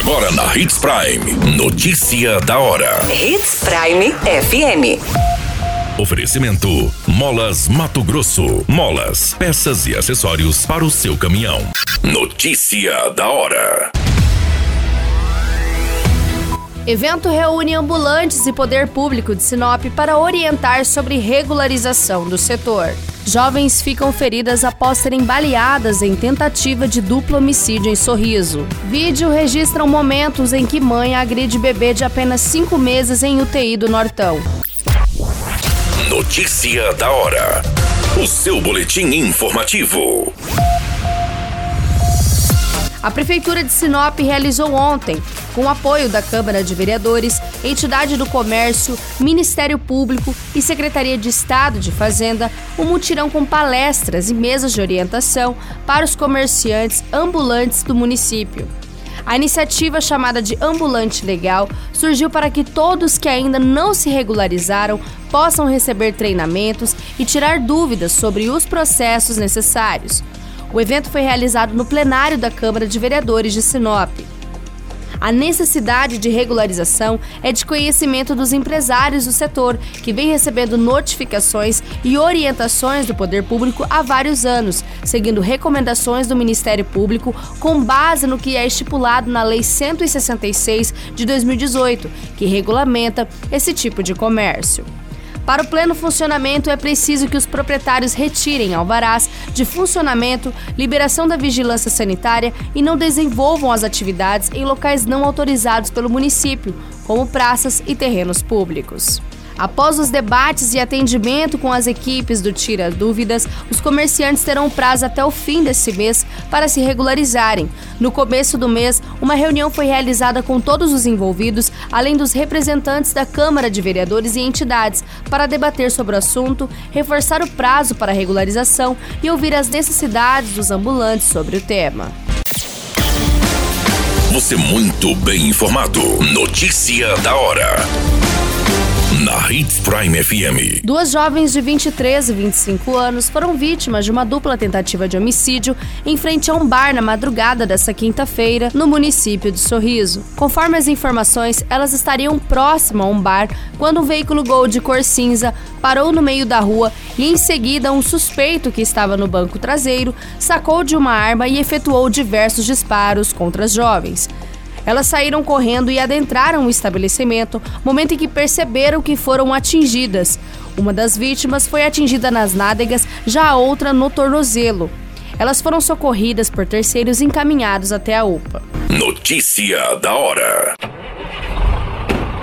Agora na Hits Prime. Notícia da hora. Hits Prime FM. Oferecimento: Molas Mato Grosso. Molas, peças e acessórios para o seu caminhão. Notícia da hora. Evento reúne ambulantes e poder público de Sinop para orientar sobre regularização do setor. Jovens ficam feridas após serem baleadas em tentativa de duplo homicídio em Sorriso. Vídeo registram momentos em que mãe agride bebê de apenas 5 meses em UTI do Nortão. Notícia da hora. O seu boletim informativo. A Prefeitura de Sinop realizou ontem, com apoio da Câmara de Vereadores, Entidade do Comércio, Ministério Público e Secretaria de Estado de Fazenda, um mutirão com palestras e mesas de orientação para os comerciantes ambulantes do município. A iniciativa chamada de Ambulante Legal surgiu para que todos que ainda não se regularizaram possam receber treinamentos e tirar dúvidas sobre os processos necessários. O evento foi realizado no plenário da Câmara de Vereadores de Sinop. A necessidade de regularização é de conhecimento dos empresários do setor, que vem recebendo notificações e orientações do poder público há vários anos, seguindo recomendações do Ministério Público com base no que é estipulado na Lei 166 de 2018, que regulamenta esse tipo de comércio. Para o pleno funcionamento, é preciso que os proprietários retirem alvarás de funcionamento, liberação da vigilância sanitária e não desenvolvam as atividades em locais não autorizados pelo município, como praças e terrenos públicos. Após os debates e atendimento com as equipes do Tira Dúvidas, os comerciantes terão prazo até o fim desse mês para se regularizarem. No começo do mês, uma reunião foi realizada com todos os envolvidos, além dos representantes da Câmara de Vereadores e entidades, para debater sobre o assunto, reforçar o prazo para regularização e ouvir as necessidades dos ambulantes sobre o tema. Você muito bem informado. Notícia da hora na Hits Prime FM. Duas jovens de 23 e 25 anos foram vítimas de uma dupla tentativa de homicídio em frente a um bar na madrugada desta quinta-feira, no município de Sorriso. Conforme as informações, elas estariam próximas a um bar quando um veículo Gol de cor cinza parou no meio da rua e em seguida um suspeito que estava no banco traseiro sacou de uma arma e efetuou diversos disparos contra as jovens. Elas saíram correndo e adentraram o estabelecimento, momento em que perceberam que foram atingidas. Uma das vítimas foi atingida nas nádegas, já a outra no tornozelo. Elas foram socorridas por terceiros encaminhados até a UPA. Notícia da hora.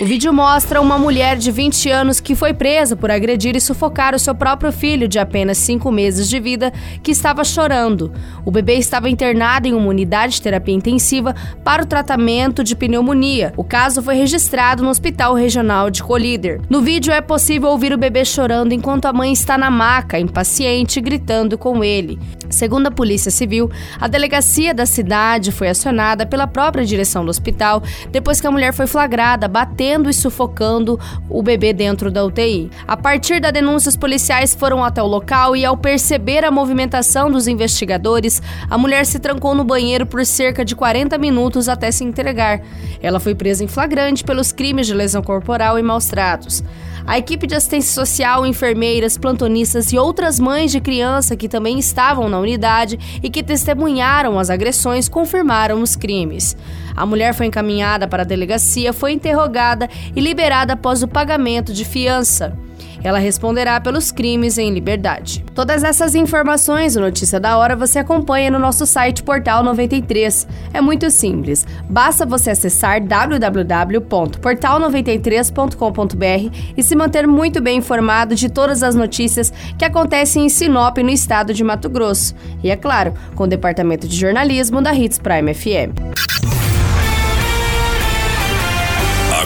O vídeo mostra uma mulher de 20 anos que foi presa por agredir e sufocar o seu próprio filho de apenas 5 meses de vida, que estava chorando. O bebê estava internado em uma unidade de terapia intensiva para o tratamento de pneumonia. O caso foi registrado no Hospital Regional de Colíder. No vídeo é possível ouvir o bebê chorando enquanto a mãe está na maca, impaciente, gritando com ele. Segundo a Polícia Civil, a delegacia da cidade foi acionada pela própria direção do hospital depois que a mulher foi flagrada batendo e sufocando o bebê dentro da UTI. A partir da denúncia, os policiais foram até o local e, ao perceber a movimentação dos investigadores, a mulher se trancou no banheiro por cerca de 40 minutos até se entregar. Ela foi presa em flagrante pelos crimes de lesão corporal e maus tratos. A equipe de assistência social, enfermeiras, plantonistas e outras mães de criança que também estavam na unidade e que testemunharam as agressões confirmaram os crimes. A mulher foi encaminhada para a delegacia, foi interrogada e liberada após o pagamento de fiança. Ela responderá pelos crimes em liberdade. Todas essas informações, o Notícia da Hora, você acompanha no nosso site Portal 93. É muito simples. Basta você acessar www.portal93.com.br e se manter muito bem informado de todas as notícias que acontecem em Sinop, no estado de Mato Grosso. E é claro, com o departamento de jornalismo da Hits Prime FM.